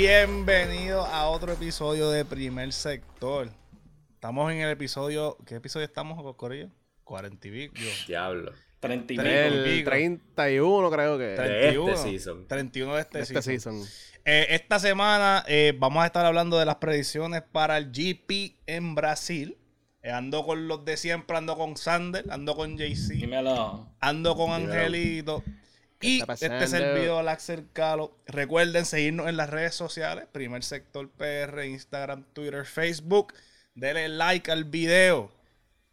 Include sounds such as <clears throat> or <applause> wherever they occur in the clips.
Bienvenido a otro episodio de Primer Sector. Estamos en el episodio. ¿Qué episodio estamos, Corillo? 40 y pico. Diablo. 30 y El pico. 31 creo que. De 31. este season. 31 de este, este season. season. Eh, esta semana eh, vamos a estar hablando de las predicciones para el GP en Brasil. Eh, ando con los de siempre, ando con Sander, ando con JC, Dímelo. ando con Dímelo. Angelito. Y este pasando? servidor, Axel Calo. Recuerden seguirnos en las redes sociales: Primer Sector PR, Instagram, Twitter, Facebook. Denle like al video.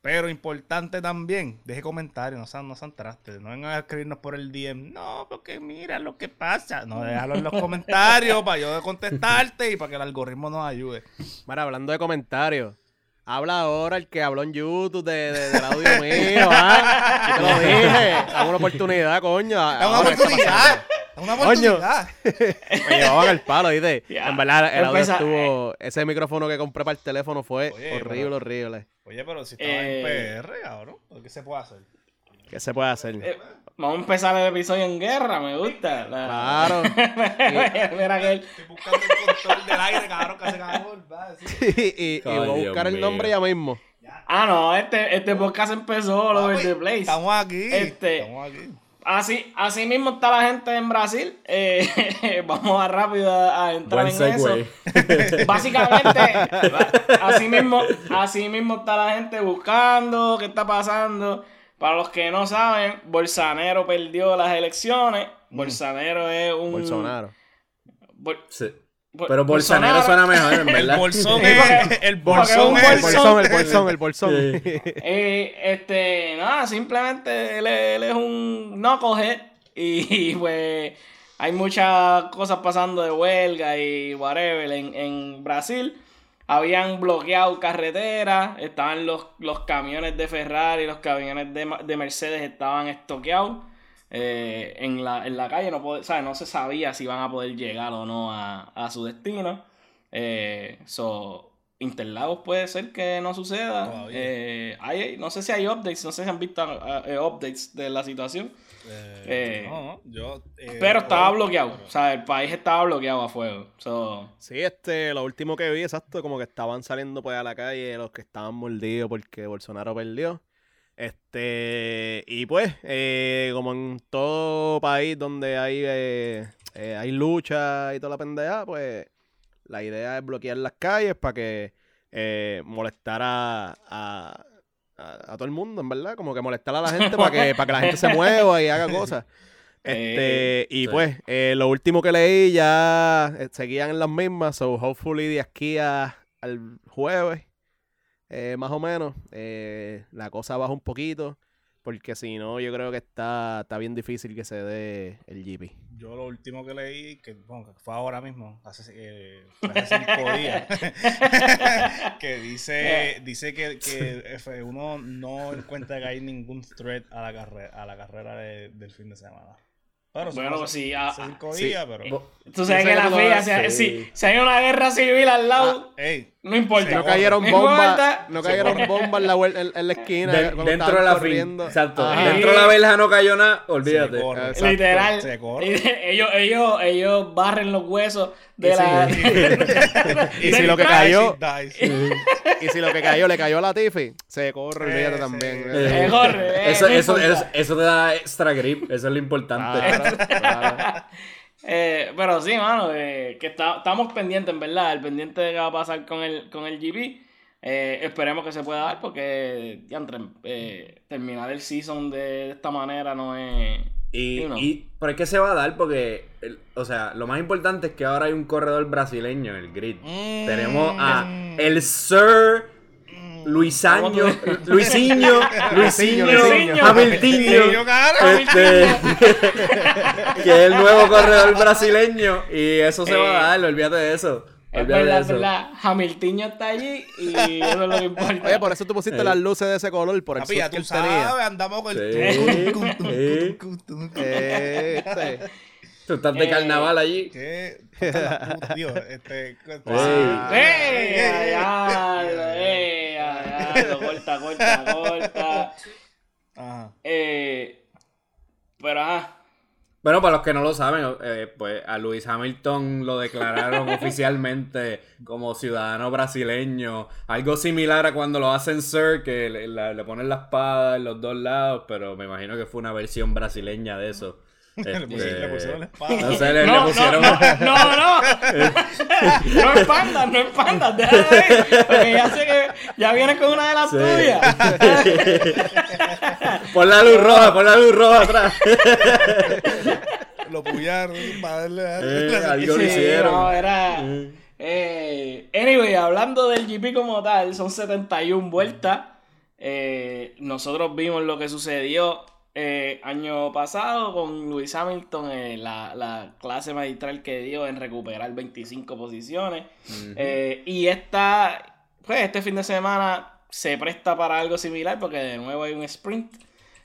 Pero importante también, deje comentarios, no sean, no sean trastes. No vengan a escribirnos por el DM. No, porque mira lo que pasa. No, déjalo en los comentarios para yo contestarte y para que el algoritmo nos ayude. Mira, hablando de comentarios. Habla ahora el que habló en YouTube de, de- del audio mío, ¿ah? <laughs> Yo te lo dije. Dame una oportunidad, coño. Es una Ahora, ¿qué está oportunidad. Es una Coño. oportunidad. Me llevaban al palo, ¿viste? Ya. En verdad, el audio Empeza- estuvo... Ese micrófono que compré para el teléfono fue Oye, horrible, pero- horrible. Oye, pero si estaba Eh. en PR, cabrón, ¿qué se puede hacer? ¿Qué se puede hacer? Eh, vamos a empezar el episodio en guerra, me gusta. La- Claro. <laughs> Mira que él. Estoy buscando el control del aire, cabrón, que va, <laughs> sí. y, y- voy a Dios buscar el mío. nombre ya mismo. Ah, no, este, este podcast empezó all over Papi, the place. Estamos aquí. Este- Estamos aquí. Así, así mismo está la gente en Brasil. Eh, <laughs> vamos a rápido a, a entrar Buen en eso. segue. Básicamente, así mismo, así mismo está la gente buscando qué está pasando. Para los que no saben, Bolsonaro perdió las elecciones. Bolsonaro es un. Bolsonaro. Bol- Sí. Bol- Pero Bolsonaro suena <laughs> mejor, en El verdad. bolsón Sí, es. El bolsón un es. El bolsón. bolsón, el bolsón, el bolsón. Eh, este, nada, simplemente él, es- él es un knucklehead y, pues hay muchas cosas pasando de huelga y whatever en, en Brasil. Habían bloqueado carreteras, estaban los, los camiones de Ferrari, los camiones de, de Mercedes estaban estoqueados eh, en, la, en la calle, no, pod- ¿sabes? no se sabía si iban a poder llegar o no a, a su destino. Eh, so, Interlagos puede ser que no suceda. Eh, hay, no sé si hay updates, no sé si han visto eh, updates de la situación. Eh, Eh, no, no, yo. eh, Pero estaba oh, bloqueado. pero- O sea, el país estaba bloqueado a fuego. So, Sí, este, lo último que vi, exacto, como que estaban saliendo pues a la calle los que estaban mordidos porque Bolsonaro perdió. Este, y pues, eh, como en todo país donde hay, eh, eh, hay lucha y toda la pendeja, pues la idea es bloquear las calles para que eh, molestar a, a, a- a todo el mundo, en verdad, como que molestar a la gente para que, <laughs> para que la gente se mueva y haga cosas. Este, y sí. pues, eh, lo último que leí ya eh, seguían en las mismas, so hopefully de aquí a- al jueves, eh, más o menos, eh, la cosa baja un poquito, porque si no, yo creo que está, está bien difícil que se dé el GP. Yo lo último que leí, que, bueno, que fue ahora mismo, hace, eh, hace cinco <laughs> días, <laughs> que dice, dice que, que F1 no encuentra que hay ningún threat a la carrera, a la carrera de- del fin de semana. Bueno, hace- sí. ah, cinco sí. días, pero... Bo- tú sabes que la lo- si, sí. si, si hay una guerra civil al lado, Ey, no importa. No cayeron bombas, no cayeron bombas en la, en, en la esquina. De- dentro de la corriendo. Exacto. Ajá. Dentro de la verja no cayó nada, olvídate. se corre, Exacto. Literal. Se corre. <laughs> Ellos, ellos, ellos barren los huesos de Y la. <laughs> Y si lo que cayó, <laughs> y si lo que cayó le cayó a la Tiffy, se corre, olvídate Eh, también. Eh, corre, eh, eso te da extra grip, eso es lo importante. <laughs> Eh, pero sí, mano, eh, que está- estamos pendientes, en verdad, el pendiente de qué va a pasar con el, con el GP. Eh, esperemos que se pueda dar porque diantre, eh, terminar el season de esta manera no es... Y, you know. y pero es que se va a dar porque, el- o sea, lo más importante es que ahora hay un corredor brasileño en el grid. Mm. Tenemos a el Sir Luisaño, ¿Cómo tú- Luisinho, Luisinho. Hamiltinho, este, que es el nuevo corredor brasileño y eso se va a dar, olvídate de eso. Es verdad, es eso. verdad. Hamiltinho está allí y eso es lo que importa. Oye, por eso tú pusiste Eh. las luces de ese color, por que tú tenía. sabes, andamos con Sí, el... tum, tum, tum, sí. tum, tum, tum. Eh, este. Tú estás de Eh, carnaval allí. ¿Qué? Puta, Dios, este... Ey. ¡Ey! ¡Ay, ey! ¡Ay, ay! Corta, corta, corta. Ajá. Eh, pero ajá. Bueno, para los que no lo saben, eh, pues a Luis Hamilton lo declararon <laughs> oficialmente como ciudadano brasileño. Algo similar a cuando lo hacen Sir, que le, la- le ponen la espada en los dos lados, pero me imagino que fue una versión brasileña de eso. Le pusieron- Este, le pusieron la espada. No sé, le, le No, pusieron... no, no, no, no. No expandas, no expandas, déjalo ahí. Porque ya sé que ya vienes con una de las Sí. tuyas. <laughs> Pon la luz roja, pon la luz roja atrás. Lo puyaron para darle Eh, <laughs> algo lo Sí, hicieron. no, era. Eh, anyway, hablando del GP como tal, son 71 vueltas. Eh, nosotros vimos lo que sucedió eh, año pasado con Lewis Hamilton, eh, la, la clase magistral que dio en recuperar 25 posiciones. Eh, y esta, pues este fin de semana se presta para algo similar porque de nuevo hay un sprint.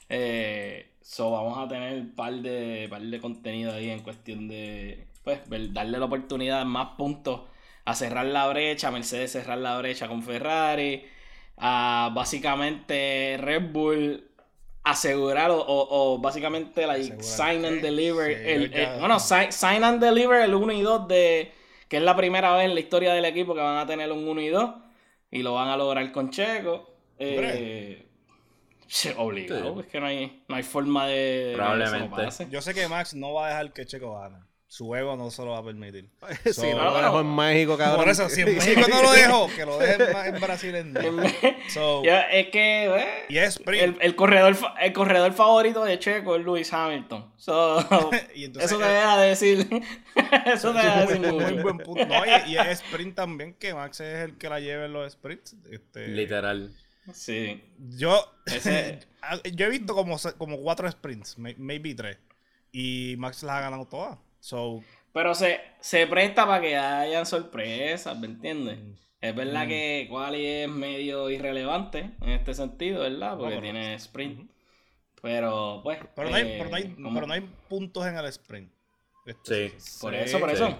Eh, so vamos a tener un par de, par de contenido ahí en cuestión de pues darle la oportunidad más puntos a cerrar la brecha, a Mercedes cerrar la brecha con Ferrari, a básicamente Red Bull asegurar o, o- o básicamente like, Asegurar sign and deliver Sí, el, yo ya- el- bueno sign, sign and deliver el 1 y 2 de que es la primera vez en la historia del equipo que van a tener un 1 y 2 y lo van a lograr con Checo eh, sí, obligado Sí. es que no hay, no hay forma de no Probablemente. Yo sé que Max no va a dejar que Checo gane. Su ego no se lo va a permitir. <laughs> So, no no, lo no. dejo en México, cabrón. Por eso, si en <laughs> México no lo dejó, que lo deje en, en Brasil en <laughs> So, es que eh, y es sprint. el, el corredor el corredor favorito de Checo es Lewis Hamilton So, Y entonces, eso te deja decir eso te deja decir muy, buen punto. No, y, y es sprint también, que Max es el que la lleva en los sprints. Este, Literal. sí Yo, Ese- yo he visto como, como cuatro sprints, may- maybe tres. Y Max las ha ganado todas. So, Pero se, se presta para que hayan sorpresas, ¿me entiendes? Mm. Es verdad que Quali es medio irrelevante en este sentido, ¿verdad? Porque tiene sprint. Pero, pues. pero, no hay, eh, pero, no hay, pero no hay puntos en el sprint. Este, Sí. Por sí, eso, por sí. eso.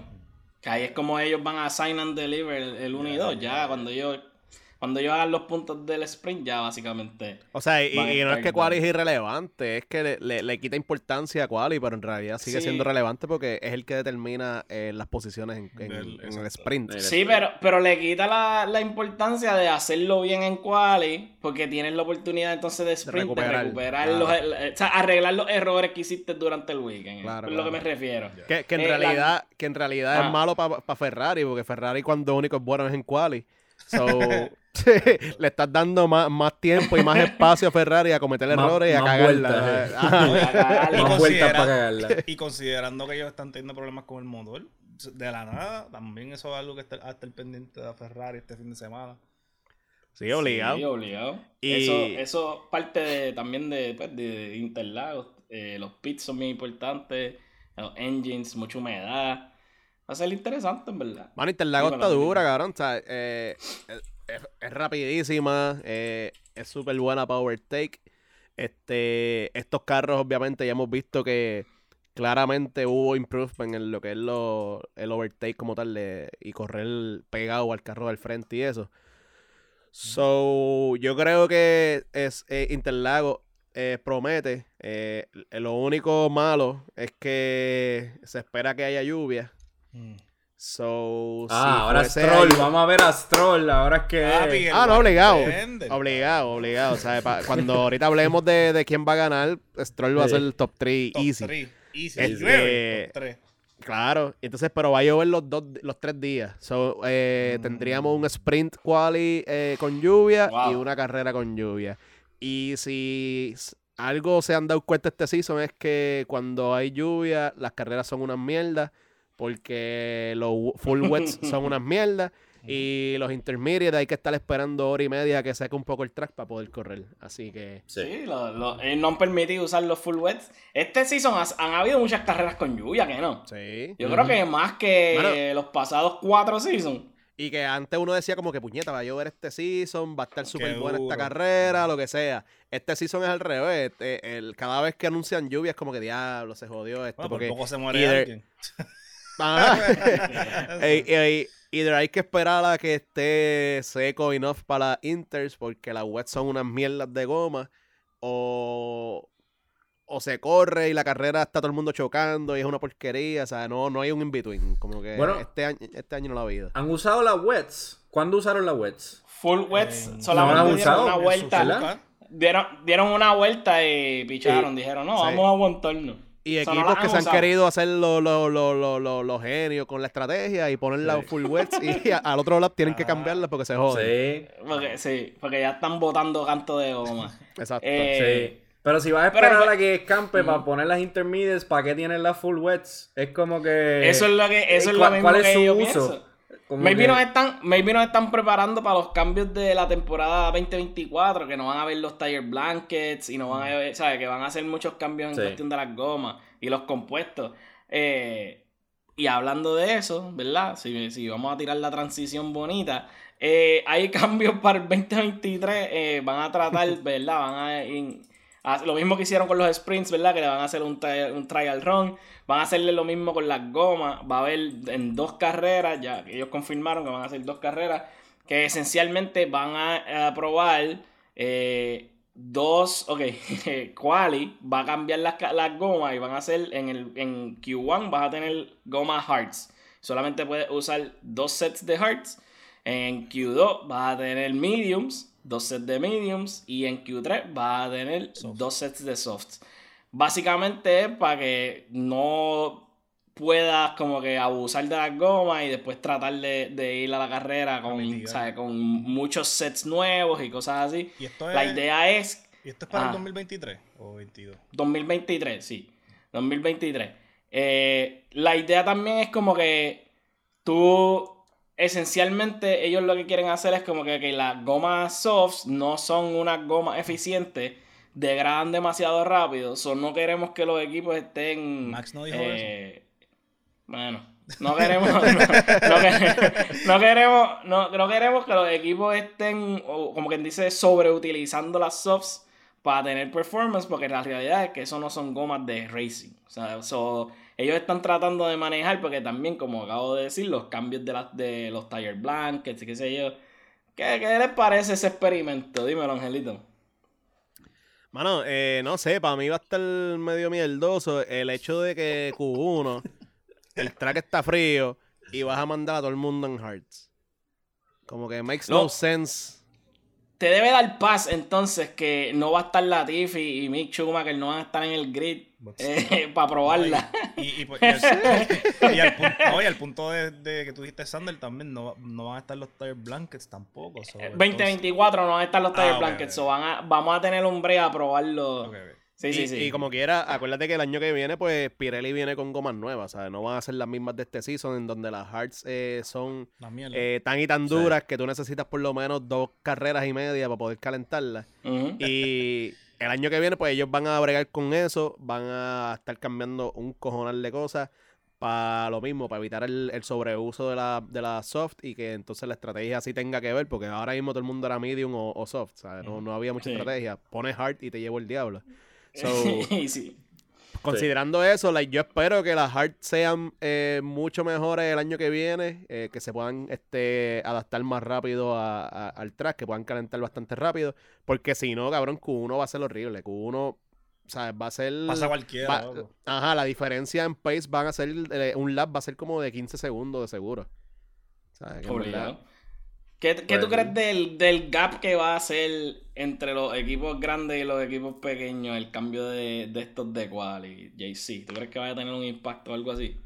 Que ahí es como ellos van a sign and deliver el 1 y 2. Ya, cuando ellos cuando ellos hagan los puntos del sprint, ya básicamente. O sea, y, no es que Quali es irrelevante, es que le, le- le quita importancia a Quali, pero en realidad sigue Sí. siendo relevante porque es el que determina eh, las posiciones en, en- Del- en el sprint. Del- Sí, pero, pero le quita la, la importancia de hacerlo bien en quali, porque tienes la oportunidad entonces de sprint, de recuperar, recuperar, los, o sea, arreglar los errores que hiciste durante el weekend. Claro, es lo que me refiero. Que, que en Eh, la- realidad, que en realidad Ah. es malo para Ferrari, porque Ferrari cuando único es bueno es en quali. So, <laughs> <laughs> le estás dando más, más tiempo y más espacio a Ferrari a cometer errores y a cagarla. Y considerando que ellos están teniendo problemas con el motor, de la nada, también eso es algo que está, a estar pendiente de Ferrari este fin de semana. Sí, obligado. Sí, obligado. Y- Eso, eso parte de- también de, pues, de Interlagos. Eh, los pits son muy importantes. Los engines, mucha humedad. Va a ser interesante, en verdad. Mano, Interlagos Sí, está dura, cabrón. O sea, eh, es, rapidísima, eh, es súper buena para overtake. Este, estos carros, obviamente, ya hemos visto que claramente hubo improvement en lo que es lo, el overtake como tal de- y correr pegado al carro del frente y eso. So, yo creo que es eh, Interlagos eh, promete. Lo único malo es que se espera que haya lluvia. Mm. So, Ah, si ahora fuese Stroll. ahí- Vamos a ver a Stroll. Ahora es que. El Ah, no, obligado. depende. Obligado, obligado. O sea, pa- cuando ahorita hablemos de, de quién va a ganar, Stroll va a ser el top 3 Top easy. three, Easy. Este- Llueve, top tres. Claro. Entonces, pero va a llover los dos, los tres días. So, eh, Mm. Tendríamos un sprint quali eh, con lluvia y una carrera con lluvia. Y si algo se han dado cuenta este season es que cuando hay lluvia, las carreras son unas mierdas. Porque los full wets <laughs> son unas mierdas. Y los intermediate hay que estar esperando hora y media que seque un poco el track para poder correr. Así que. Sí, Sí. lo- lo- eh, no han permitido usar los full wets. Este season has- han habido muchas carreras con lluvia, que no. Sí. Yo creo que más que Bueno. los pasados cuatro seasons. Y que antes uno decía como que puñeta, va a llover este season, va a estar súper buena esta carrera, lo que sea. Este season es al revés. este, el, cada vez que anuncian lluvia es como que diablo, se jodió esto. Bueno, por porque poco se muere either- alguien. <laughs> <laughs> Ey, ey, either hay que esperar a que esté seco enough para las Inters porque las wets son unas mierdas de goma o, o se corre y la carrera está todo el mundo chocando y es una porquería. O sea, no, no hay un in-between. Como que Bueno. este, año, este año no la ha habido. ¿Han usado las wets? ¿Cuándo usaron las wets? Full wets, Eh, solamente no dieron una vuelta. Dieron, dieron una vuelta y picharon. Dijeron, no, Sí. vamos a aguantarnos. Y O sea, no equipos que se han usado. querido hacer los los- los- los genios con la estrategia y poner la full wets y <laughs> a- al otro lado tienen que cambiarla porque se joden. Sí, Porque, sí, porque ya están botando canto de goma. <laughs> Exacto. Eh, sí. Pero si vas a pero- esperar a que escampe para poner las intermediates, ¿para qué tienen las full wets? Es como que... Eso es lo que, eso es lo ¿Cuál- mismo cuál es que su yo uso? pienso. Maybe que- nos, están, maybe nos están preparando para los cambios de la temporada 2024, que no van a ver los tire blankets y no van a ver, ¿sabes? Que van a hacer muchos cambios en Sí. cuestión de las gomas y los compuestos. Eh, y hablando de eso, ¿verdad? Si, si vamos a tirar la transición bonita, eh, hay <laughs> cambios para el 2023, eh, van a tratar, ¿verdad? Van a, in- a- lo mismo que hicieron con los sprints, ¿verdad? Que le van a hacer un, un trial run. Van a hacerle lo mismo con las gomas. Va a haber en dos carreras, ya que ellos confirmaron que van a hacer dos carreras, que esencialmente van a, a probar eh, dos, ok, <laughs> Quali va a cambiar las, las gomas y van a hacer en, el, en Q1 vas a tener goma Hearts. Solamente puedes usar dos sets de Hearts. En Q2 vas a tener Mediums, dos sets de Mediums. Y en Q3 vas a tener dos sets de Softs. Básicamente es para que no puedas como que abusar de las gomas y después tratar de, de ir a la carrera con. ¿sabes? con muchos sets nuevos y cosas así. Y esto es, La idea es ¿y esto es para Ah. el 2023 o 22. 2023, sí. 2023. Eh, la idea también es como que tú, esencialmente, ellos lo que quieren hacer es como que, que las gomas softs no son unas gomas eficientes, degradan demasiado rápido. So, no queremos que los equipos estén... Max no dijo eh, Bueno, no queremos... <laughs> no, no que- no queremos no, no queremos que los equipos estén, o como quien dice, sobreutilizando las softs para tener performance, porque la realidad es que eso no son gomas de racing. O sea, so, ellos están tratando de manejar, porque también, como acabo de decir, los cambios de, las de los tire blankets qué sé yo. ¿Qué, ¿Qué les parece ese experimento? Dímelo, Angelito. Mano, eh, no sé, para mí va a estar medio mierdoso el hecho de que Q1, el track está frío y vas a mandar a todo el mundo en Hearts. Como que makes no, No. sense. Te debe dar paz entonces que no va a estar Latifi y Mick Schumacher no van a estar en el grid <laughs> para probarla. Y, y, pues, y al, y al punto, no, y al punto de, de que tú dijiste Sander también, no, no van a estar los tire blankets tampoco. so, entonces- 2024 no van a estar los tire Ah, blankets, so van a- vamos a tener un break a probarlo. Sí, y, sí, sí. y como quiera, acuérdate que el año que viene, pues Pirelli viene con gomas nuevas, ¿sabes? No van a ser las mismas de este season, en donde las Hearts eh, son eh, tan y tan duras que tú necesitas por lo menos dos carreras y media para poder calentarlas. Y el año que viene, pues ellos van a bregar con eso, van a estar cambiando un cojonal de cosas para lo mismo, para evitar el, el sobreuso de la, de la soft y que entonces la estrategia sí tenga que ver, porque ahora mismo todo el mundo era medium o, o soft, ¿sabes? No, no había mucha Sí. estrategia. Pones hard y te llevo el diablo. <laughs> So, sí. Considerando eso, like, yo espero que las hard sean eh, mucho mejores el año que viene, eh, que se puedan este, adaptar más rápido a- a- al track, que puedan calentar bastante rápido, porque si no, cabrón, Q1 va a ser horrible. Q1, o sea, va a ser... Pasa cualquiera, va-. Ajá, la diferencia en pace van a ser, eh, un lap va a ser como de 15 segundos de seguro. O ¿Qué, qué tú Pues, crees del, del gap que va a ser entre los equipos grandes y los equipos pequeños el cambio de, de estos de quali, JC? ¿Tú crees que vaya a tener un impacto o algo así?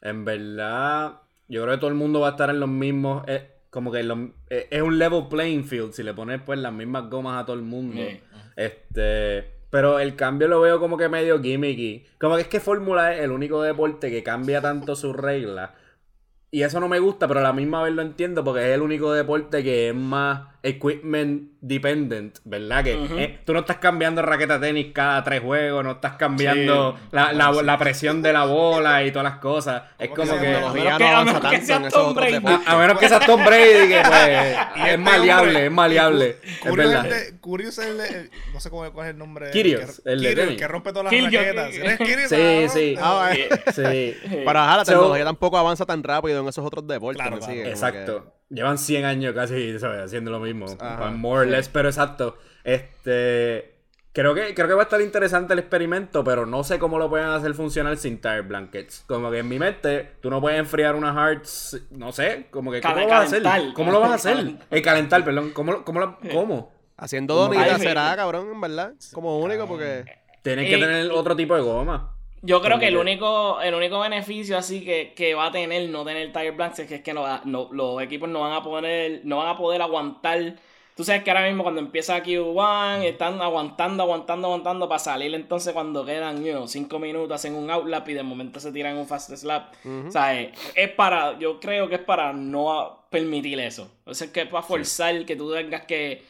En verdad, yo creo que todo el mundo va a estar en los mismos. eh, como que los- eh, es un level playing field si le pones pues las mismas gomas a todo el mundo. Sí. Este. Pero el cambio lo veo como que medio gimmicky. Como que es que Fórmula es el único deporte que cambia tanto sus reglas. Y eso no me gusta, pero a la misma vez lo entiendo porque es el único deporte que es más equipment dependent, ¿verdad? Que eh, tú no estás cambiando raqueta de tenis cada tres juegos, no estás cambiando Sí. la, la- la presión de la bola y todas las cosas. Es ¿Cómo que como que... a menos que sea Tom Brady. A, menos que seas Tom Brady, que pues <laughs> Y es este maleable, es maleable. Es Curious verdad. es de- Curious es el, no sé cómo, cuál es el nombre. Que, el de tenis. que rompe todas las raquetas. Kyrgios. ¿Eres Kyrgios, Sí, sí. Ah, Sí. ajá, la So- tecnología tampoco avanza tan rápido en esos otros deportes. Claro, ¿me claro. Exacto. Llevan 100 años casi ¿sabes? haciendo lo mismo. Ajá. More or less, pero exacto. Este. Creo que, creo que va a estar interesante el experimento, pero no sé cómo lo pueden hacer funcionar sin tire blankets. Como que en mi mente, tú no puedes enfriar una Hearts, no sé, como que ¿cómo Cal- lo vas a hacer? calentar. ¿Cómo lo vas a hacer? El calentar, perdón. ¿Cómo? ¿Cómo? lo- cómo? Haciendo Ivy. será, cabrón, en verdad. Como único, porque. Tienen que Eh, tener otro tipo de goma. Yo creo que el único, el único beneficio así que, que va a tener no tener tire blanks es que, es que no, no- los equipos no van a poner, no van a poder aguantar. Tú sabes que ahora mismo cuando empieza Q1 están aguantando, aguantando, aguantando para salir entonces cuando quedan 5 minutos hacen un outlap y de momento se tiran un fast slap. O sea, es, es para, yo creo que es para no permitir eso. O sea, que es para forzar que tú tengas que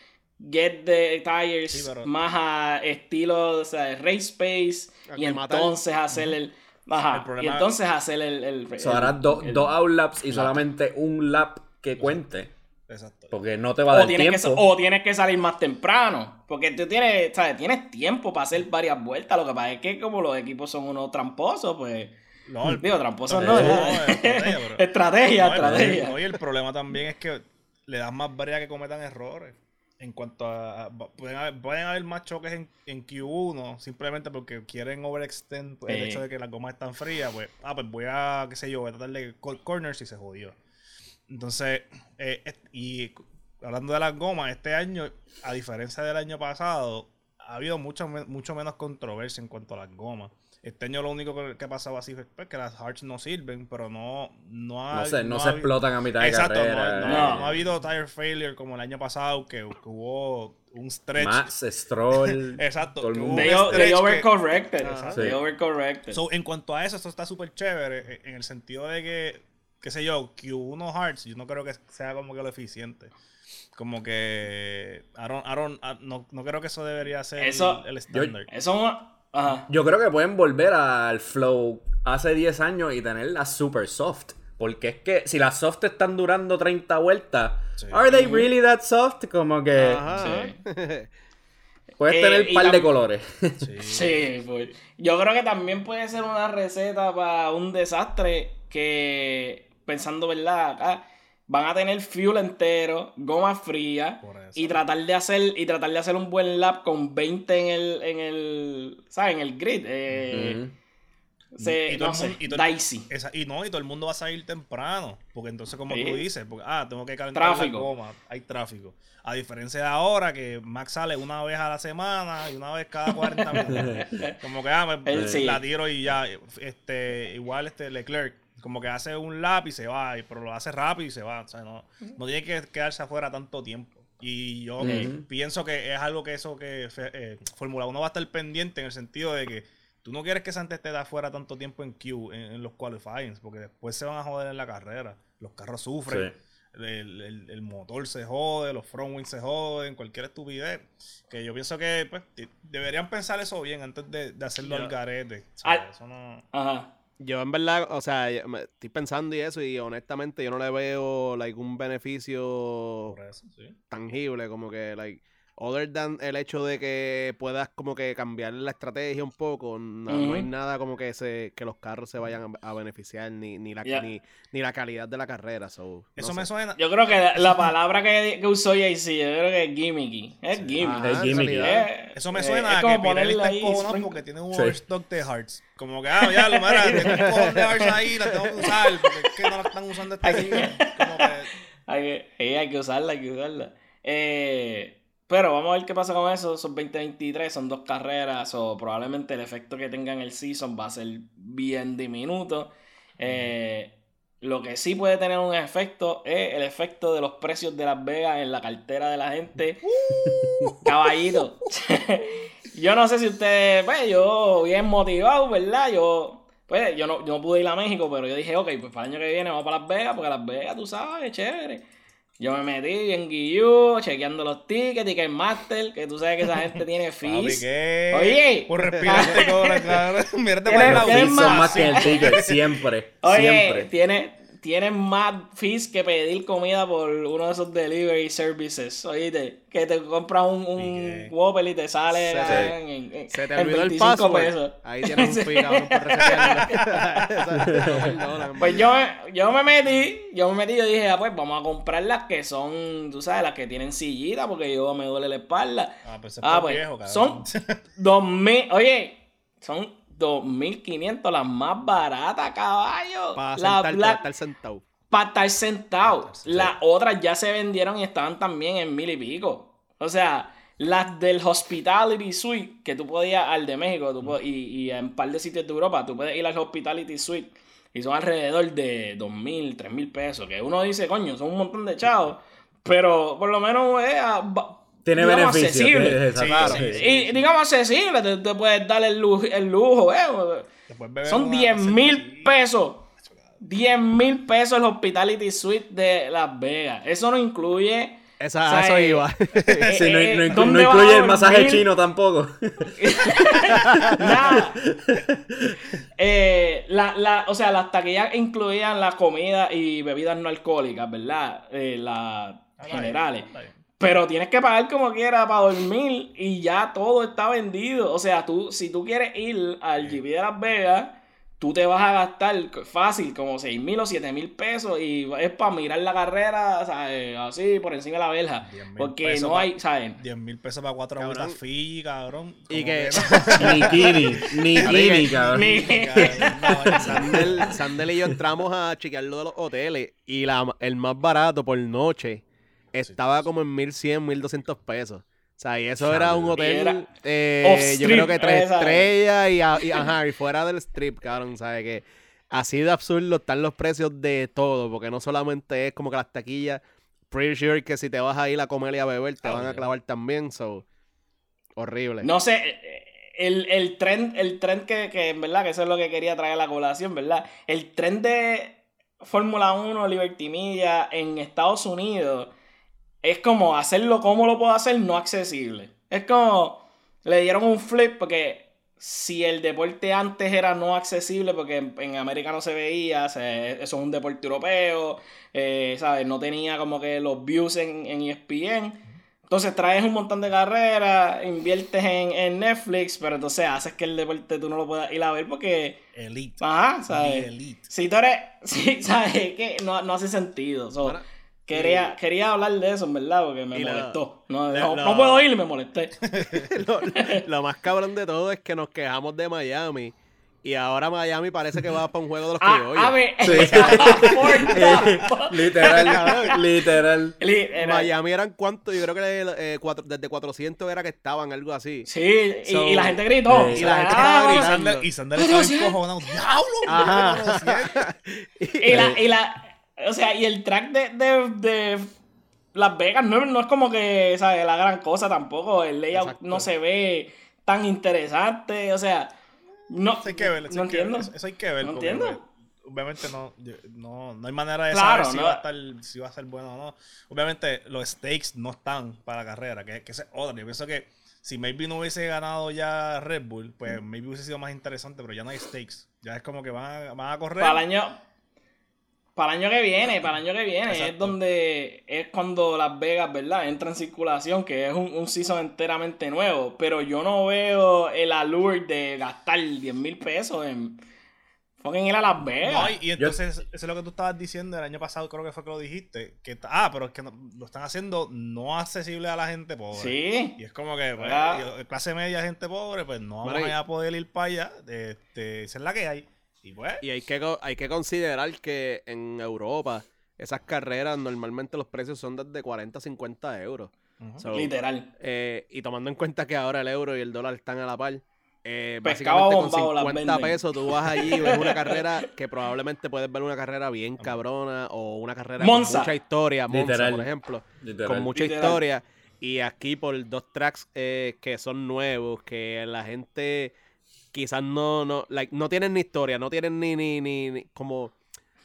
get the tires Sí, pero- más a estilo o sea, race space y entonces hacer el... Ajá, El y problema- entonces hacer el... el, O sea, harás do- dos outlaps y solamente un lap que cuente. Exacto. Porque no te va a o dar tienes, que, tiempo. o tienes que salir más temprano. Porque tú tienes, ¿sabes? tienes tiempo para hacer varias vueltas. Lo que pasa es que como los equipos son unos tramposos, pues... No, el- Digo, tramposos No, no, <laughs> no, estrategia, pero- estrategia, No, el- estrategia. no, y el problema también es que le das más variedad que cometan errores. En cuanto a. pueden, haber, pueden haber más choques en, en Q1 simplemente porque quieren overextend el hecho de que las gomas están frías. Pues, ah, pues voy a, qué sé yo, voy a tratar de cor- corners y se jodió. Entonces, eh, y hablando de las gomas, este año, a diferencia del año pasado, ha habido mucho, mucho menos controversia en cuanto a las gomas. Este año lo único que, que ha pasado así fue pues, que las hearts no sirven, pero no, no ha No se, no explotan a mitad de Exacto, no, carrera. no- No. no ha habido tire failure como el año pasado, que, que hubo un stretch. Max, Stroll. <laughs> Exacto, todo el mundo. They, they overcorrected. Ajá. They overcorrected. So, en cuanto a eso, esto está súper chévere. eh, En el sentido de que, qué sé yo, Q1 Hearts, yo no creo que sea como que lo eficiente. Como que. I don't- I don't- I- no, no creo que eso debería ser Eso- el estándar. Eso Ajá. Yo creo que pueden volver al flow hace 10 años y tenerla super soft. Porque es que si las soft están durando 30 vueltas, Sí. ¿are they really that soft? Como que Ajá. Sí. <laughs> puedes Eh, tener y par de colores. Sí. <laughs> Sí, pues. Yo creo que también puede ser una receta para un desastre que, pensando, ¿verdad? Acá van a tener fuel entero, goma fría y tratar de hacer y tratar de hacer un buen lap con 20 en el en el, ¿sabes? En el grid. Eh, se- Y todo no mundo- y todo. Esa- y no, y todo el mundo va a salir temprano. Porque entonces, como Sí. tú dices, porque, ah, tengo que calentar Tráfico. la goma, hay tráfico. A diferencia de ahora, que Max sale una vez a la semana y una vez cada 40 minutos. <laughs> como que, ah, me- Él sí. la tiro y ya. Este, igual este Leclerc, como que hace un lap y se va, y- pero lo hace rápido y se va. O sea, no, no tiene que quedarse afuera tanto tiempo. Y yo pienso que es algo que eso que eh, Fórmula 1 va a estar pendiente en el sentido de que tú no quieres que Santos esté de afuera tanto tiempo en Q, en, en los qualifyings, porque después se van a joder en la carrera. Los carros sufren, el, el- el motor se jode, los front wings se joden, cualquier estupidez. Que yo pienso que pues, deberían pensar eso bien antes de, de hacerlo al garete. Eso no... Ajá. Yo en verdad, o sea, estoy pensando y eso, y honestamente yo no le veo like, un beneficio Por eso, sí. tangible, como que, like, other than el hecho de que puedas como que cambiar la estrategia un poco, no, no hay nada como que se, que los carros se vayan a, a beneficiar, ni, ni, la, Ya. ni, ni la calidad de la carrera. So, no Eso sé. me suena. Yo creo que la, la palabra que, que usó JC, yo creo que es gimmicky. Es gimmicky. Ajá, Es en gimmicky. realidad. Eh, Eso me suena a que Pirelli ponerle está spring- porque tiene un Sí. overstock de hearts. Como que, ah, ya lo mira, <laughs> tengo un cojón de hearts ahí, la tengo que usar, porque es que no la están usando este día. Como que, Hay que, hay que usarla, hay que usarla. Eh, pero vamos a ver qué pasa con eso. Son 2023, son dos carreras. O probablemente el efecto que tenga en el season va a ser bien diminuto. Eh, lo que sí puede tener un efecto es el efecto de los precios de Las Vegas en la cartera de la gente. <laughs> Caballito. <laughs> yo no sé si ustedes, pues yo bien motivado, ¿verdad? Yo, pues yo no, yo no pude ir a México, pero yo dije, ok, pues para el año que viene vamos para Las Vegas, porque Las Vegas, tú sabes, chévere. Yo me metí en Guillú, chequeando los tickets, Ticketmaster, que tú sabes que esa gente tiene <laughs> papi, fees. ¿qué? Oye. Por respirarte <laughs> cobra, claro. Mírate para el lado. Son más que el ticket, siempre. Oye, siempre. tiene, tienen más fees que pedir comida por uno de esos delivery services. Oíste, que te compras un, un. Whopper y te sale Se- en, en- en- Se te en olvidó el 25 password. pesos. Ahí tienes un fee, cabrón, por resetearlo. <laughs> Pues yo, me- yo me metí, yo me metí y yo dije, ah, pues vamos a comprar las que son, tú sabes, las que tienen sillita porque yo me duele la espalda. Ah, pues, Ah, es pues, viejo, cabrón. son 2000, oye, son 2500 las más baratas, caballo. Para La sentarte, Black- para estar sentado. para estar sentado. Las otras ya se vendieron y estaban también en mil y pico. O sea, las del Hospitality Suite, que tú podías, al de México, tú po- y, y en un par de sitios de Europa, tú puedes ir al Hospitality Suite y son alrededor de dos mil, tres mil pesos. Que uno dice, coño, son un montón de chavos. Pero por lo menos ba- Tiene digamos, beneficio. accesible. tiene- Sí, exacto, sí, sí. sí. Y digamos accesible, te, te puedes dar el lujo, el lujo eh. Son una 10 mil pesos. 10 mil pesos el Hospitality Suite de Las Vegas. Eso no incluye. Esa, o sea, eso iba. eh, <laughs> Sí, no, eh, no inclu- ¿dónde no vas a incluye el masaje chino tampoco. <laughs> <laughs> Nada. Eh, la, la, o sea, las taquillas incluían la comida y bebidas no alcohólicas, ¿verdad? Eh, las está bien, generales. está bien. Pero tienes que pagar como quiera para dormir y ya todo está vendido. O sea, tú, si tú quieres ir al GP de Las Vegas, tú te vas a gastar fácil como 6 mil o 7 mil pesos y es para mirar la carrera, ¿sabes? Así por encima de la verja. 10.000 Porque no hay, ¿sabes? 10 mil pesos para cuatro Cabrón. agüitas Fiji, cabrón. Y que- <laughs> ni Kini, ni Kini, cabrón. Ni- <laughs> Cabrón, Sandel, Sandel y yo entramos a chequear lo de los hoteles y la, el más barato por noche estaba como en 1100, 1200 pesos. O sea, y eso era un hotel, era eh, yo creo que tres estrellas y, a- y, ajá, y fuera del strip, cabrón, ¿sabes? Que así de absurdo están los precios de todo, porque no solamente es como que las taquillas, pretty sure que si te vas a ir a comer y a beber, te Ah, van a clavar también, so, horrible. No sé, el, el trend, el trend que, que en verdad, que eso es lo que quería traer a la colación, ¿verdad? El trend de Fórmula 1, Liberty Media en Estados Unidos es como hacerlo como lo puedo hacer, no accesible. Es como le dieron un flip porque si el deporte antes era no accesible porque en, en América no se veía, se- eso es un deporte europeo, eh, ¿sabes? No tenía como que los views en, en E ESPN. Entonces traes un montón de carreras, inviertes en, en Netflix, pero entonces haces que el deporte tú no lo puedas ir a ver porque, Elite. ajá, ¿sabes? Elite. Si tú eres, <laughs> sí, ¿sabes? Que no, no hace sentido. So, quería, quería hablar de eso, en verdad, porque me y molestó. No, la- no, la- no puedo ir y me molesté. <laughs> lo, lo más cabrón de todo es que nos quejamos de Miami y ahora Miami parece que va para un juego de los Ah, criollos. a ver, <laughs> the- <laughs> literal, literal. Li- era- Miami eran cuántos, yo creo que eh, cuatro- desde 400 era que estaban, algo así. Sí, y, So- y la gente gritó. Sí, y la gente Ah, estaba gritando. Sander, y Sander estaba encojonado. ¡Diablo! Ajá. Y la, y la, o sea, y el track de, de, de Las Vegas no, no es como que, ¿sabes? La gran cosa tampoco. El layout Exacto. no se ve tan interesante. O sea, no, Eso hay que ver. Eso no hay que ver, entiendo. Eso, hay que ver. No entiendo. Obviamente no, no, no hay manera de Claro, saber si, no. va a estar, si va a ser bueno o no. Obviamente los stakes no están para la carrera, que, que es otra. Yo pienso que si maybe no hubiese ganado ya Red Bull, pues maybe hubiese sido más interesante, pero ya no hay stakes. Ya es como que van a, van a correr. Para el año. Para el año que viene, para el año que viene, es donde es cuando Las Vegas, ¿verdad? Entra en circulación, que es un, un season enteramente nuevo. Pero yo no veo el allure de gastar 10 mil pesos en fucking ir a Las Vegas. No, y, entonces, eso es lo que tú estabas diciendo el año pasado, creo que fue que lo dijiste. Que, ah, pero es que no- lo están haciendo no accesible a la gente pobre. sí. Y es como que, pues, yo- clase media, gente pobre, pues no vamos a poder ir para allá. Este, esa es la que hay. Y pues, Y hay que, hay que considerar que en Europa esas carreras normalmente los precios son desde 40 a 50 euros. So, Literal. eh, y tomando en cuenta que ahora el euro y el dólar están a la par, eh, básicamente con bombado las 50 venden. pesos tú vas allí y ves una <laughs> carrera que probablemente puedes ver una carrera bien cabrona o una carrera con Monza. mucha historia, Monza, Literal. por ejemplo, Literal. con mucha Literal. historia. Y aquí por dos tracks eh, que son nuevos, que la gente quizás no, no, like, no tienen ni historia, no tienen ni, ni, ni, ni- como,